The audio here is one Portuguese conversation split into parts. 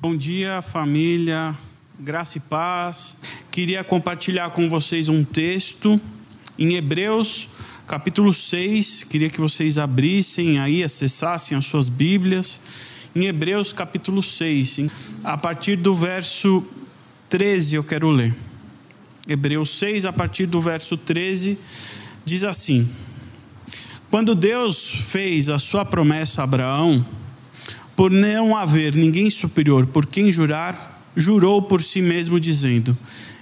Bom dia, família, graça e paz. Queria compartilhar com vocês um texto em Hebreus, capítulo 6. Queria que vocês abrissem aí, acessassem as suas Bíblias. Em Hebreus, capítulo 6, a partir do verso 13, eu quero ler. Hebreus 6, a partir do verso 13, diz assim: Quando Deus fez a sua promessa a Abraão, por não haver ninguém superior por quem jurar, jurou por si mesmo, dizendo: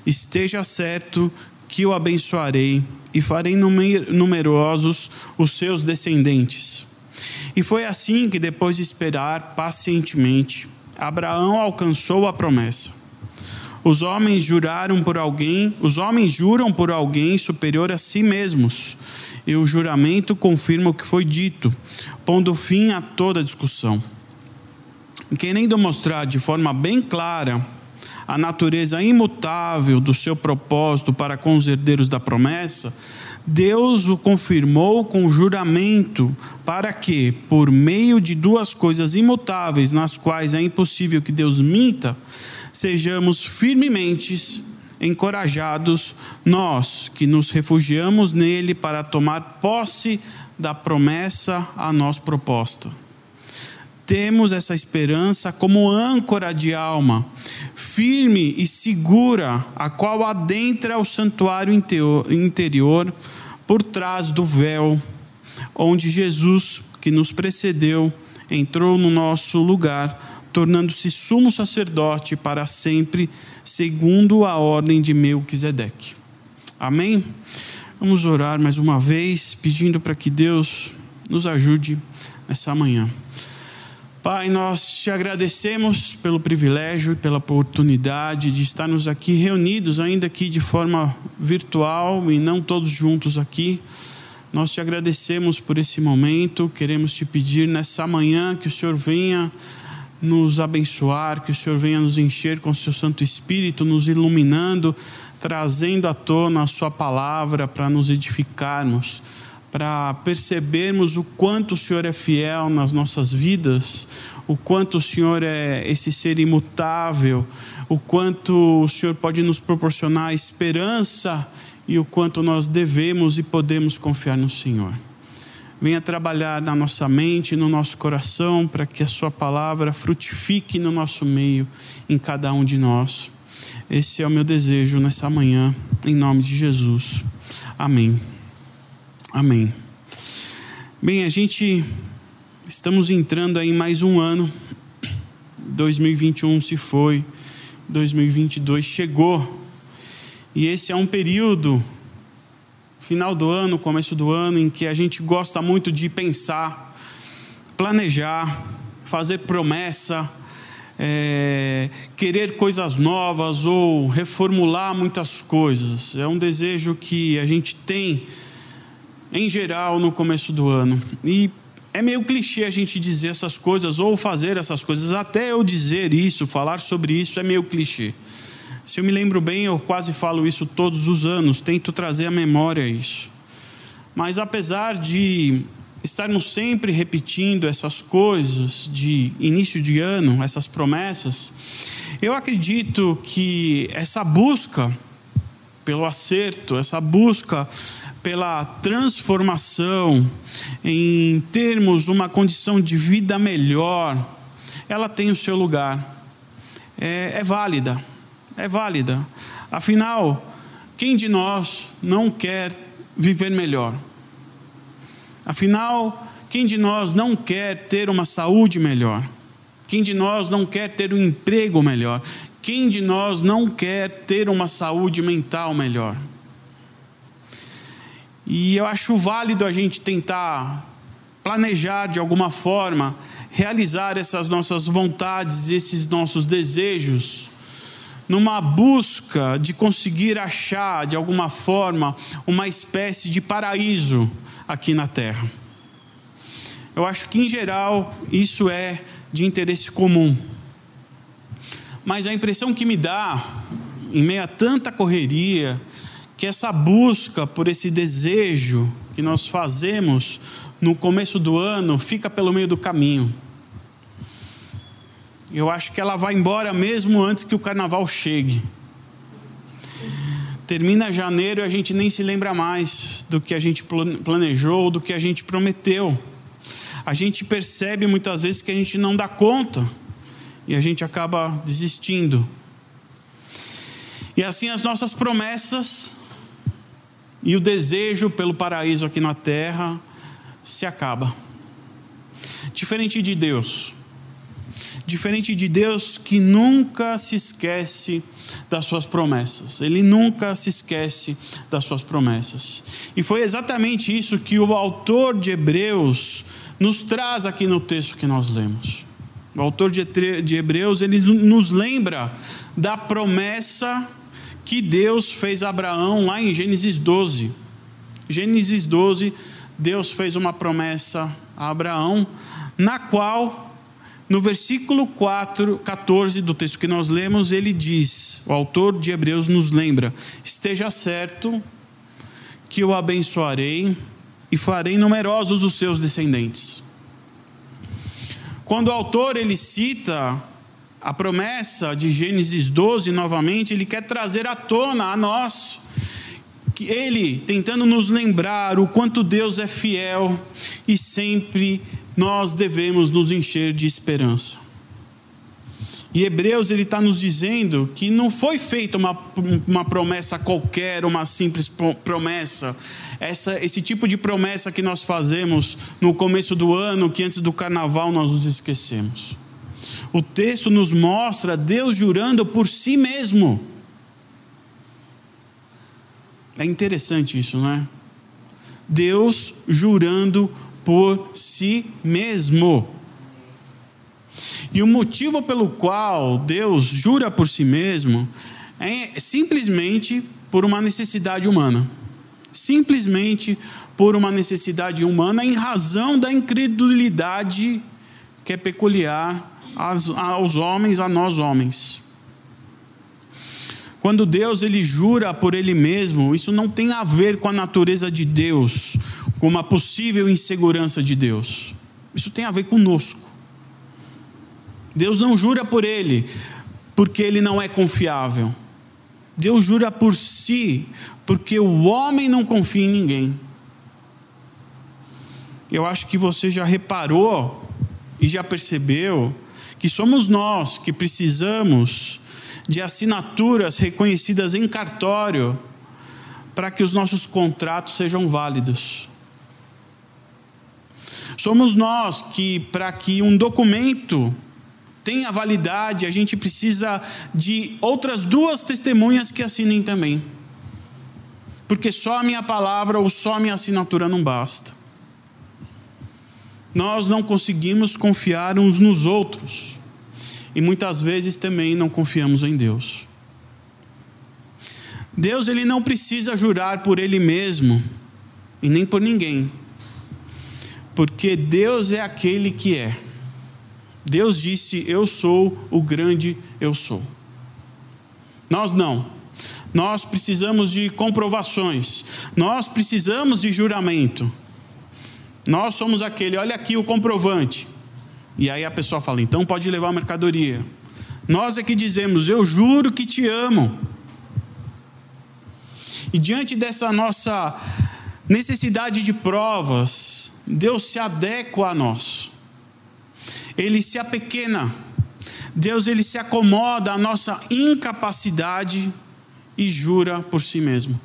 Esteja certo que o abençoarei e farei numerosos os seus descendentes. E foi assim que, depois de esperar pacientemente, Abraão alcançou a promessa. Os homens juraram por alguém, os homens juram por alguém superior a si mesmos, e o juramento confirma o que foi dito, pondo fim a toda discussão querendo mostrar de forma bem clara a natureza imutável do seu propósito para com os herdeiros da promessa, Deus o confirmou com juramento para que, por meio de duas coisas imutáveis, nas quais é impossível que Deus minta, sejamos firmemente encorajados, nós que nos refugiamos nele para tomar posse da promessa a nós proposta temos essa esperança como âncora de alma, firme e segura, a qual adentra o santuário interior por trás do véu, onde Jesus, que nos precedeu, entrou no nosso lugar, tornando-se sumo sacerdote para sempre, segundo a ordem de Melquisedeque. Amém? Vamos orar mais uma vez, pedindo para que Deus nos ajude nessa manhã. Pai, nós te agradecemos pelo privilégio e pela oportunidade de estarmos aqui reunidos, ainda aqui de forma virtual e não todos juntos aqui. Nós te agradecemos por esse momento, queremos te pedir nessa manhã que o Senhor venha nos abençoar, que o Senhor venha nos encher com o seu Santo Espírito, nos iluminando, trazendo à tona a Sua palavra para nos edificarmos para percebermos o quanto o Senhor é fiel nas nossas vidas, o quanto o Senhor é esse ser imutável, o quanto o Senhor pode nos proporcionar esperança e o quanto nós devemos e podemos confiar no Senhor. Venha trabalhar na nossa mente, no nosso coração, para que a Sua palavra frutifique no nosso meio, em cada um de nós. Esse é o meu desejo nessa manhã, em nome de Jesus. Amém. Amém. Bem, a gente estamos entrando aí mais um ano. 2021 se foi, 2022 chegou. E esse é um período final do ano, começo do ano em que a gente gosta muito de pensar, planejar, fazer promessa, é, querer coisas novas ou reformular muitas coisas. É um desejo que a gente tem em geral no começo do ano. E é meio clichê a gente dizer essas coisas ou fazer essas coisas. Até eu dizer isso, falar sobre isso, é meio clichê. Se eu me lembro bem, eu quase falo isso todos os anos, tento trazer à memória isso. Mas apesar de estarmos sempre repetindo essas coisas de início de ano, essas promessas, eu acredito que essa busca pelo acerto, essa busca pela transformação, em termos uma condição de vida melhor, ela tem o seu lugar. É, é válida, é válida. Afinal, quem de nós não quer viver melhor? Afinal, quem de nós não quer ter uma saúde melhor? Quem de nós não quer ter um emprego melhor? Quem de nós não quer ter uma saúde mental melhor? E eu acho válido a gente tentar planejar de alguma forma, realizar essas nossas vontades, esses nossos desejos, numa busca de conseguir achar de alguma forma uma espécie de paraíso aqui na Terra. Eu acho que em geral isso é de interesse comum. Mas a impressão que me dá, em meio a tanta correria, que essa busca por esse desejo que nós fazemos no começo do ano fica pelo meio do caminho. Eu acho que ela vai embora mesmo antes que o carnaval chegue. Termina janeiro e a gente nem se lembra mais do que a gente planejou, do que a gente prometeu. A gente percebe muitas vezes que a gente não dá conta e a gente acaba desistindo. E assim as nossas promessas e o desejo pelo paraíso aqui na terra se acaba. Diferente de Deus. Diferente de Deus que nunca se esquece das suas promessas. Ele nunca se esquece das suas promessas. E foi exatamente isso que o autor de Hebreus nos traz aqui no texto que nós lemos. O autor de Hebreus ele nos lembra da promessa que Deus fez a Abraão lá em Gênesis 12. Gênesis 12, Deus fez uma promessa a Abraão, na qual, no versículo 4, 14 do texto que nós lemos, ele diz: o autor de Hebreus nos lembra: Esteja certo que eu abençoarei e farei numerosos os seus descendentes. Quando o autor ele cita a promessa de Gênesis 12, novamente, ele quer trazer à tona a nós, que ele tentando nos lembrar o quanto Deus é fiel e sempre nós devemos nos encher de esperança. E Hebreus ele está nos dizendo que não foi feita uma, uma promessa qualquer, uma simples promessa. Essa, esse tipo de promessa que nós fazemos no começo do ano, que antes do carnaval nós nos esquecemos. O texto nos mostra Deus jurando por si mesmo. É interessante isso, não é? Deus jurando por si mesmo. E o motivo pelo qual Deus jura por si mesmo é simplesmente por uma necessidade humana. Simplesmente por uma necessidade humana, em razão da incredulidade que é peculiar aos homens, a nós homens. Quando Deus ele jura por ele mesmo, isso não tem a ver com a natureza de Deus, com uma possível insegurança de Deus. Isso tem a ver conosco. Deus não jura por ele porque ele não é confiável. Deus jura por si porque o homem não confia em ninguém. Eu acho que você já reparou e já percebeu que somos nós que precisamos de assinaturas reconhecidas em cartório para que os nossos contratos sejam válidos. Somos nós que, para que um documento tenha validade, a gente precisa de outras duas testemunhas que assinem também. Porque só a minha palavra ou só a minha assinatura não basta nós não conseguimos confiar uns nos outros. E muitas vezes também não confiamos em Deus. Deus ele não precisa jurar por ele mesmo e nem por ninguém. Porque Deus é aquele que é. Deus disse: "Eu sou o grande eu sou". Nós não. Nós precisamos de comprovações. Nós precisamos de juramento. Nós somos aquele, olha aqui o comprovante. E aí a pessoa fala, então pode levar a mercadoria. Nós é que dizemos, eu juro que te amo. E diante dessa nossa necessidade de provas, Deus se adequa a nós. Ele se apequena. Deus ele se acomoda à nossa incapacidade e jura por si mesmo.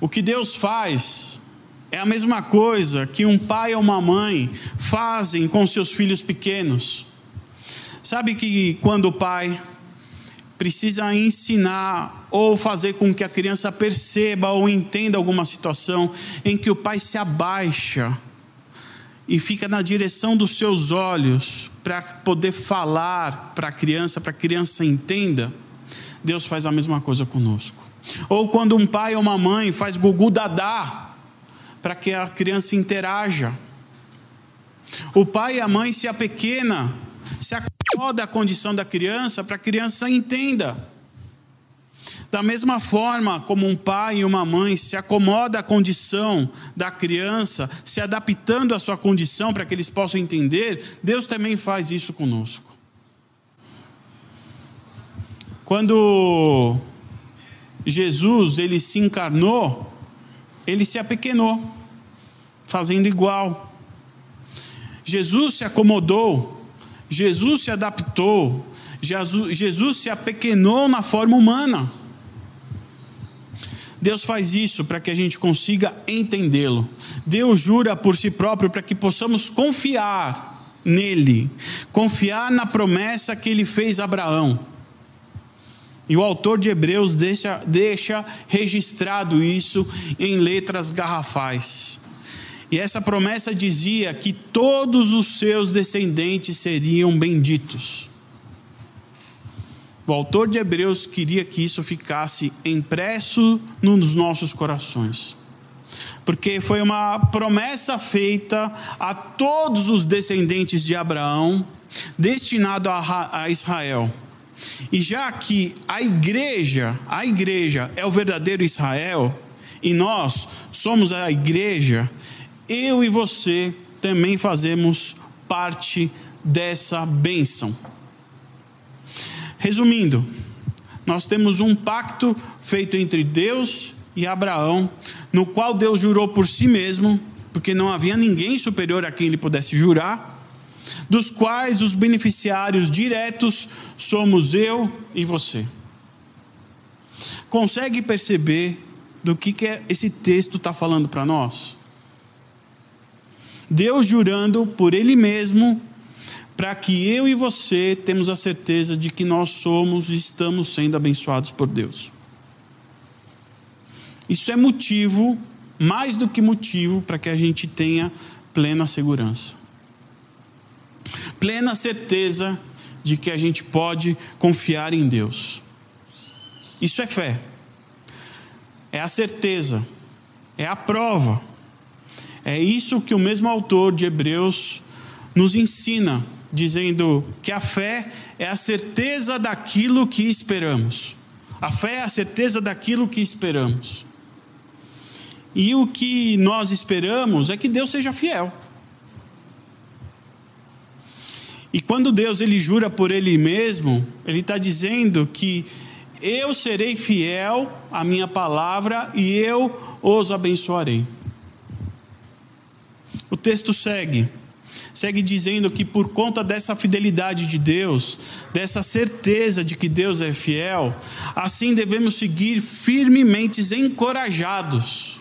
O que Deus faz é a mesma coisa que um pai ou uma mãe fazem com seus filhos pequenos. Sabe que quando o pai precisa ensinar ou fazer com que a criança perceba ou entenda alguma situação em que o pai se abaixa e fica na direção dos seus olhos para poder falar para a criança, para a criança entenda, Deus faz a mesma coisa conosco. Ou quando um pai ou uma mãe faz gugu dadá, para que a criança interaja. O pai e a mãe se apequena, se acomoda à condição da criança para a criança entenda. Da mesma forma como um pai e uma mãe se acomoda à condição da criança, se adaptando à sua condição para que eles possam entender, Deus também faz isso conosco. Quando Jesus ele se encarnou, ele se apequenou, fazendo igual. Jesus se acomodou, Jesus se adaptou, Jesus, Jesus se apequenou na forma humana. Deus faz isso para que a gente consiga entendê-lo. Deus jura por si próprio para que possamos confiar nele, confiar na promessa que ele fez a Abraão. E o autor de Hebreus deixa, deixa registrado isso em letras garrafais. E essa promessa dizia que todos os seus descendentes seriam benditos. O autor de Hebreus queria que isso ficasse impresso nos nossos corações. Porque foi uma promessa feita a todos os descendentes de Abraão, destinado a Israel. E já que a igreja, a igreja é o verdadeiro Israel, e nós somos a igreja, eu e você também fazemos parte dessa bênção. Resumindo, nós temos um pacto feito entre Deus e Abraão, no qual Deus jurou por si mesmo, porque não havia ninguém superior a quem ele pudesse jurar, dos quais os beneficiários diretos somos eu e você. Consegue perceber do que, que esse texto está falando para nós? Deus jurando por Ele mesmo para que eu e você temos a certeza de que nós somos e estamos sendo abençoados por Deus. Isso é motivo, mais do que motivo, para que a gente tenha plena segurança. Plena certeza de que a gente pode confiar em Deus. Isso é fé. É a certeza. É a prova. É isso que o mesmo autor de Hebreus nos ensina dizendo que a fé é a certeza daquilo que esperamos. A fé é a certeza daquilo que esperamos. E o que nós esperamos é que Deus seja fiel. E quando Deus ele jura por Ele mesmo, Ele está dizendo que eu serei fiel à minha palavra e eu os abençoarei. O texto segue segue dizendo que por conta dessa fidelidade de Deus, dessa certeza de que Deus é fiel, assim devemos seguir firmemente encorajados,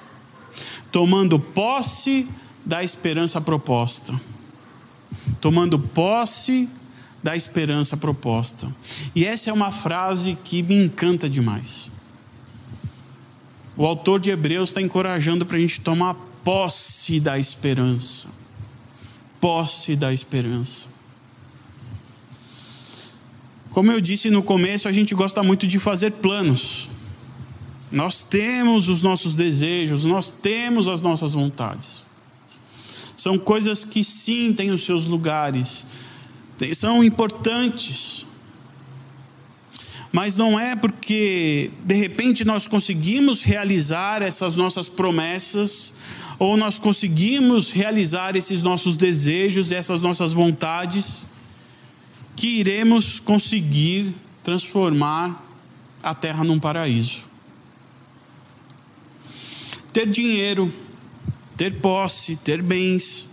tomando posse da esperança proposta. Tomando posse da esperança proposta. E essa é uma frase que me encanta demais. O autor de Hebreus está encorajando para a gente tomar posse da esperança posse da esperança. Como eu disse no começo, a gente gosta muito de fazer planos. Nós temos os nossos desejos, nós temos as nossas vontades. São coisas que sim têm os seus lugares, são importantes. Mas não é porque de repente nós conseguimos realizar essas nossas promessas, ou nós conseguimos realizar esses nossos desejos, essas nossas vontades, que iremos conseguir transformar a terra num paraíso. Ter dinheiro, ter posse, ter bens,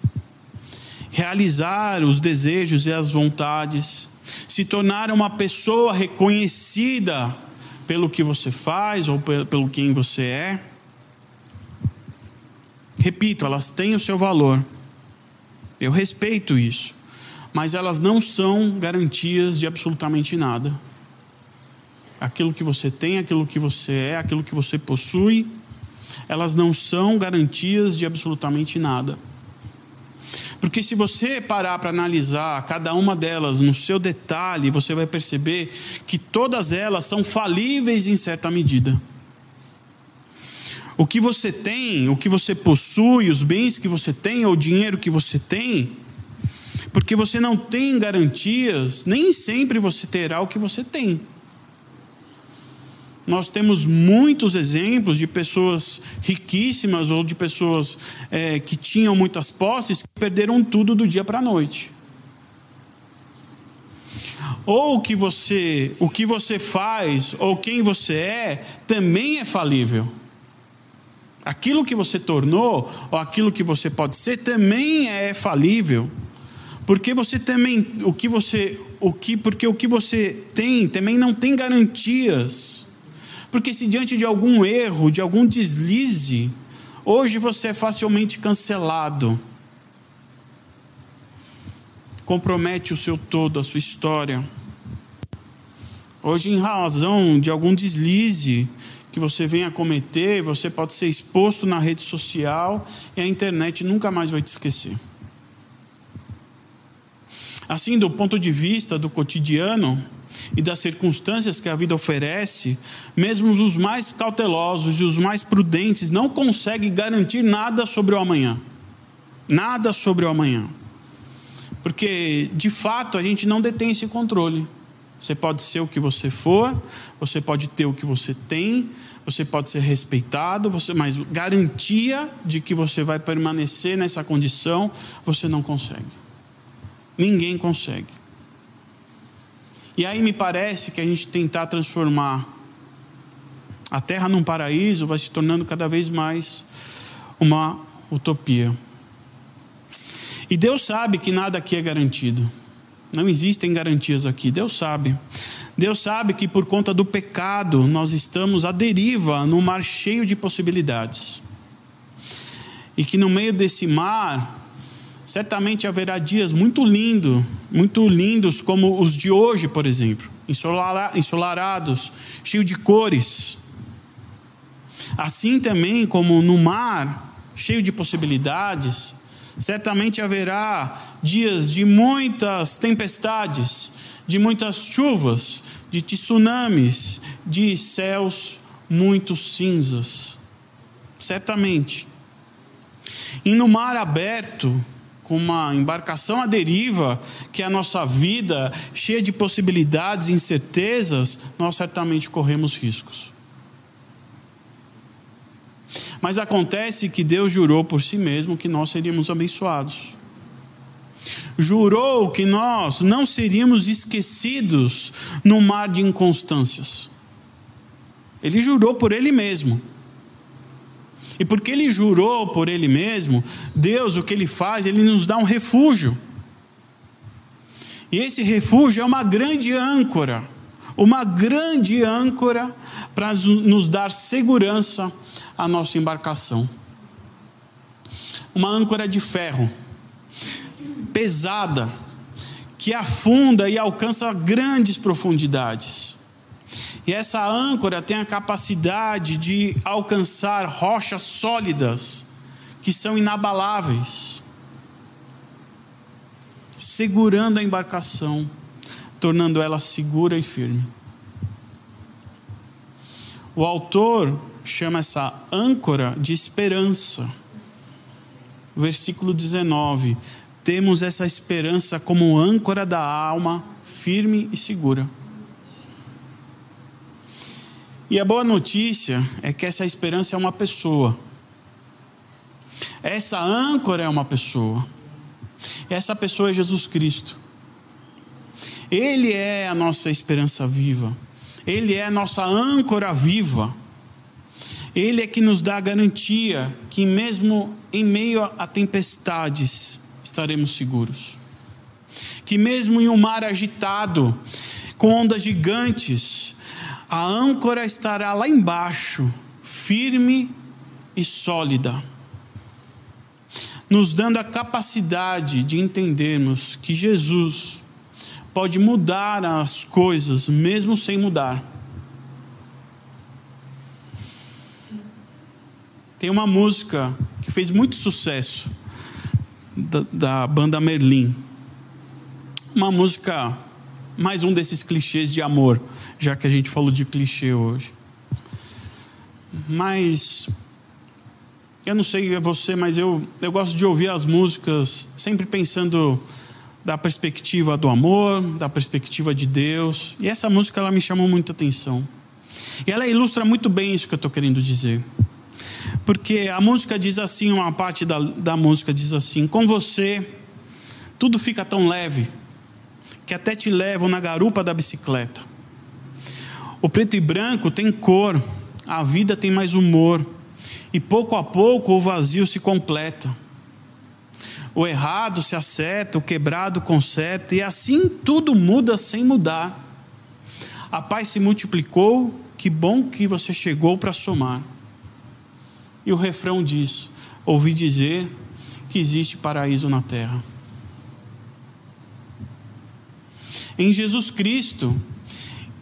realizar os desejos e as vontades, se tornar uma pessoa reconhecida pelo que você faz ou pelo quem você é Repito, elas têm o seu valor. Eu respeito isso. Mas elas não são garantias de absolutamente nada. Aquilo que você tem, aquilo que você é, aquilo que você possui, elas não são garantias de absolutamente nada. Porque se você parar para analisar cada uma delas no seu detalhe, você vai perceber que todas elas são falíveis em certa medida. O que você tem, o que você possui, os bens que você tem, ou o dinheiro que você tem, porque você não tem garantias, nem sempre você terá o que você tem. Nós temos muitos exemplos de pessoas riquíssimas ou de pessoas é, que tinham muitas posses que perderam tudo do dia para a noite. Ou que você, o que você faz ou quem você é também é falível. Aquilo que você tornou ou aquilo que você pode ser também é falível. Porque você também o que você o que porque o que você tem também não tem garantias. Porque se diante de algum erro, de algum deslize, hoje você é facilmente cancelado. Compromete o seu todo, a sua história. Hoje, em razão de algum deslize que você venha a cometer, você pode ser exposto na rede social e a internet nunca mais vai te esquecer. Assim, do ponto de vista do cotidiano, e das circunstâncias que a vida oferece, mesmo os mais cautelosos e os mais prudentes não conseguem garantir nada sobre o amanhã. Nada sobre o amanhã. Porque, de fato, a gente não detém esse controle. Você pode ser o que você for, você pode ter o que você tem, você pode ser respeitado, você, mas garantia de que você vai permanecer nessa condição, você não consegue. Ninguém consegue. E aí me parece que a gente tentar transformar a terra num paraíso vai se tornando cada vez mais uma utopia. E Deus sabe que nada aqui é garantido. Não existem garantias aqui. Deus sabe. Deus sabe que por conta do pecado nós estamos à deriva num mar cheio de possibilidades. E que no meio desse mar certamente haverá dias muito lindos, muito lindos, como os de hoje, por exemplo, ensolarados, cheios de cores. Assim também como no mar, cheio de possibilidades, certamente haverá dias de muitas tempestades, de muitas chuvas, de tsunamis, de céus muito cinzas. Certamente. E no mar aberto, com uma embarcação à deriva, que é a nossa vida cheia de possibilidades e incertezas, nós certamente corremos riscos. Mas acontece que Deus jurou por si mesmo que nós seríamos abençoados. Jurou que nós não seríamos esquecidos no mar de inconstâncias. Ele jurou por ele mesmo. E porque ele jurou por ele mesmo, Deus o que ele faz? Ele nos dá um refúgio. E esse refúgio é uma grande âncora, uma grande âncora para nos dar segurança à nossa embarcação. Uma âncora de ferro, pesada, que afunda e alcança grandes profundidades. E essa âncora tem a capacidade de alcançar rochas sólidas, que são inabaláveis, segurando a embarcação, tornando ela segura e firme. O autor chama essa âncora de esperança. Versículo 19: Temos essa esperança como âncora da alma, firme e segura. E a boa notícia é que essa esperança é uma pessoa. Essa âncora é uma pessoa. Essa pessoa é Jesus Cristo. Ele é a nossa esperança viva. Ele é a nossa âncora viva. Ele é que nos dá a garantia que, mesmo em meio a tempestades, estaremos seguros. Que, mesmo em um mar agitado, com ondas gigantes, a âncora estará lá embaixo, firme e sólida, nos dando a capacidade de entendermos que Jesus pode mudar as coisas mesmo sem mudar. Tem uma música que fez muito sucesso da, da banda Merlin. Uma música, mais um desses clichês de amor já que a gente falou de clichê hoje. Mas eu não sei você, mas eu, eu gosto de ouvir as músicas sempre pensando da perspectiva do amor, da perspectiva de Deus. E essa música ela me chamou muita atenção. E ela ilustra muito bem isso que eu estou querendo dizer. Porque a música diz assim, uma parte da, da música diz assim: Com você, tudo fica tão leve, que até te levam na garupa da bicicleta. O preto e branco tem cor, a vida tem mais humor, e pouco a pouco o vazio se completa. O errado se acerta, o quebrado conserta, e assim tudo muda sem mudar. A paz se multiplicou, que bom que você chegou para somar. E o refrão diz: Ouvi dizer que existe paraíso na terra. Em Jesus Cristo,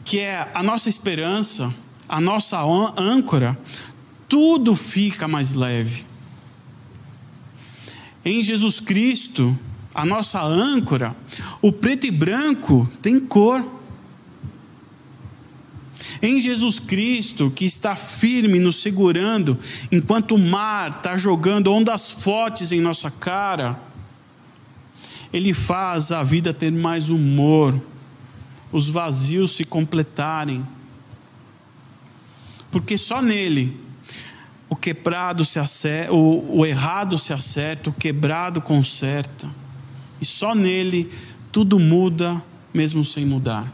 que é a nossa esperança, a nossa âncora, tudo fica mais leve. Em Jesus Cristo, a nossa âncora, o preto e branco tem cor. Em Jesus Cristo, que está firme nos segurando, enquanto o mar está jogando ondas fortes em nossa cara, Ele faz a vida ter mais humor, os vazios se completarem, porque só nele o quebrado se acerta, o, o errado se acerta, o quebrado conserta, e só nele tudo muda, mesmo sem mudar.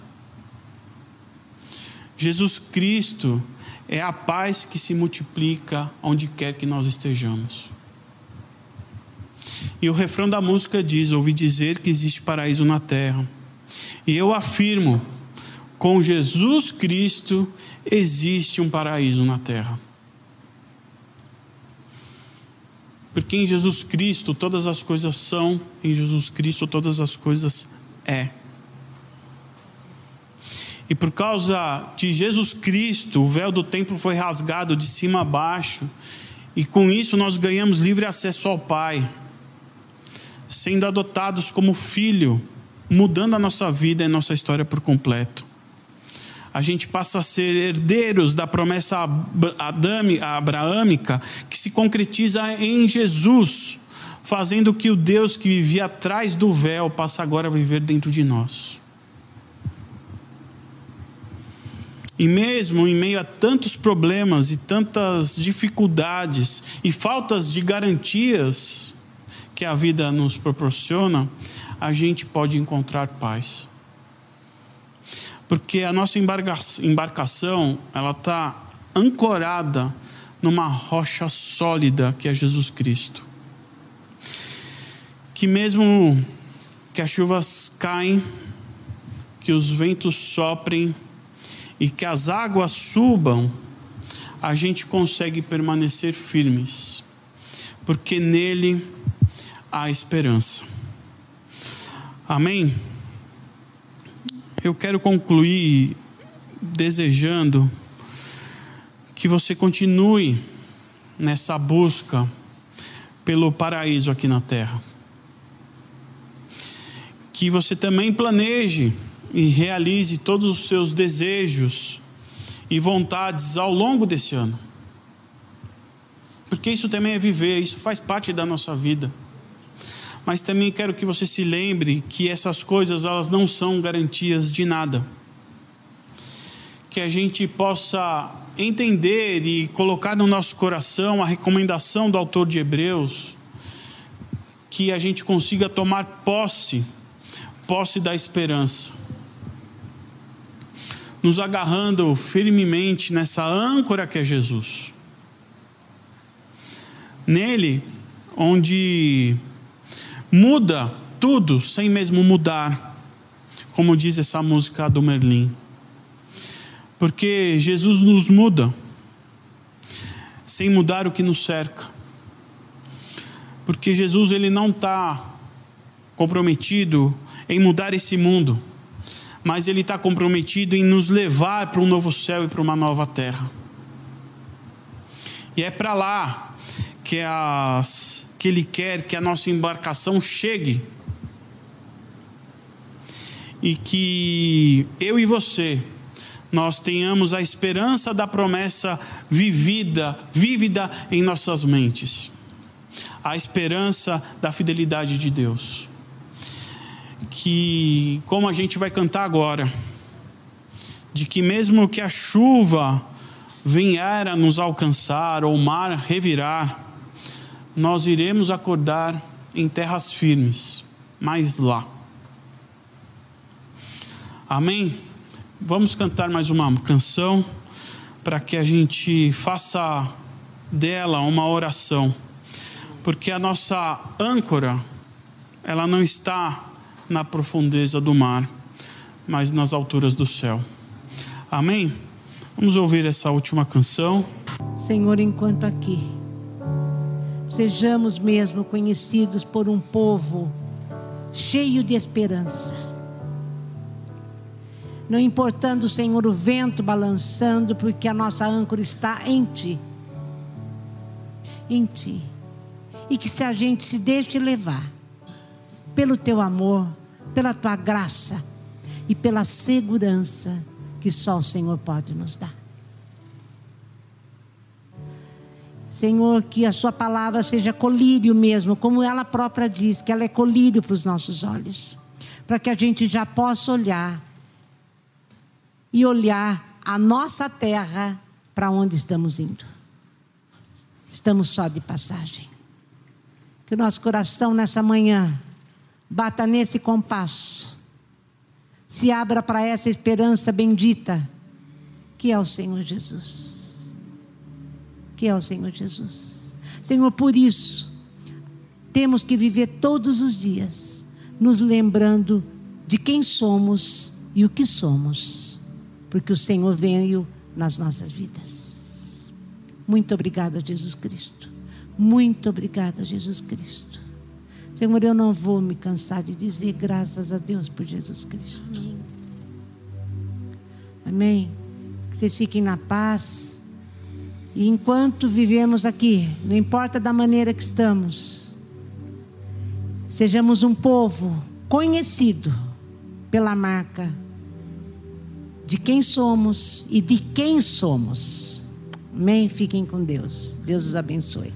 Jesus Cristo é a paz que se multiplica onde quer que nós estejamos. E o refrão da música diz: Ouvi dizer que existe paraíso na terra. E eu afirmo: com Jesus Cristo existe um paraíso na terra. Porque em Jesus Cristo todas as coisas são, em Jesus Cristo todas as coisas é. E por causa de Jesus Cristo, o véu do templo foi rasgado de cima a baixo, e com isso nós ganhamos livre acesso ao Pai, sendo adotados como filho, mudando a nossa vida e nossa história por completo. A gente passa a ser herdeiros da promessa abraâmica que se concretiza em Jesus, fazendo que o Deus que vivia atrás do véu passe agora a viver dentro de nós. E mesmo em meio a tantos problemas e tantas dificuldades e faltas de garantias que a vida nos proporciona, a gente pode encontrar paz. Porque a nossa embarcação, ela está ancorada numa rocha sólida que é Jesus Cristo. Que mesmo que as chuvas caem, que os ventos soprem, e que as águas subam, a gente consegue permanecer firmes, porque nele há esperança. Amém? Eu quero concluir desejando que você continue nessa busca pelo paraíso aqui na terra. Que você também planeje e realize todos os seus desejos e vontades ao longo desse ano. Porque isso também é viver, isso faz parte da nossa vida. Mas também quero que você se lembre que essas coisas elas não são garantias de nada. Que a gente possa entender e colocar no nosso coração a recomendação do autor de Hebreus, que a gente consiga tomar posse, posse da esperança nos agarrando firmemente nessa âncora que é Jesus. Nele, onde muda tudo sem mesmo mudar, como diz essa música do Merlin. Porque Jesus nos muda, sem mudar o que nos cerca. Porque Jesus ele não está comprometido em mudar esse mundo mas Ele está comprometido em nos levar para um novo céu e para uma nova terra. E é para lá que, as, que Ele quer que a nossa embarcação chegue. E que eu e você, nós tenhamos a esperança da promessa vivida, vívida em nossas mentes. A esperança da fidelidade de Deus que, como a gente vai cantar agora, de que mesmo que a chuva vier a nos alcançar ou o mar revirar, nós iremos acordar em terras firmes, mas lá. Amém? Vamos cantar mais uma canção para que a gente faça dela uma oração, porque a nossa âncora, ela não está na profundeza do mar, mas nas alturas do céu. Amém? Vamos ouvir essa última canção. Senhor, enquanto aqui, sejamos mesmo conhecidos por um povo cheio de esperança. Não importando, Senhor, o vento balançando, porque a nossa âncora está em Ti. Em Ti. E que se a gente se deixe levar pelo Teu amor, pela Tua graça e pela segurança que só o Senhor pode nos dar. Senhor, que a Sua palavra seja colírio mesmo, como ela própria diz, que ela é colírio para os nossos olhos, para que a gente já possa olhar e olhar a nossa terra para onde estamos indo. Estamos só de passagem. Que o nosso coração nessa manhã bata nesse compasso se abra para essa esperança bendita, que é o Senhor Jesus. Que é o Senhor Jesus. Senhor, por isso, temos que viver todos os dias, nos lembrando de quem somos e o que somos, porque o Senhor veio nas nossas vidas. Muito obrigada, Jesus Cristo. Muito obrigada, Jesus Cristo. Senhor, eu não vou me cansar de dizer graças a Deus por Jesus Cristo. Amém. Amém. Que vocês fiquem na paz. E enquanto vivemos aqui, não importa da maneira que estamos, sejamos um povo conhecido pela marca de quem somos e de quem somos. Amém? Fiquem com Deus. Deus os abençoe.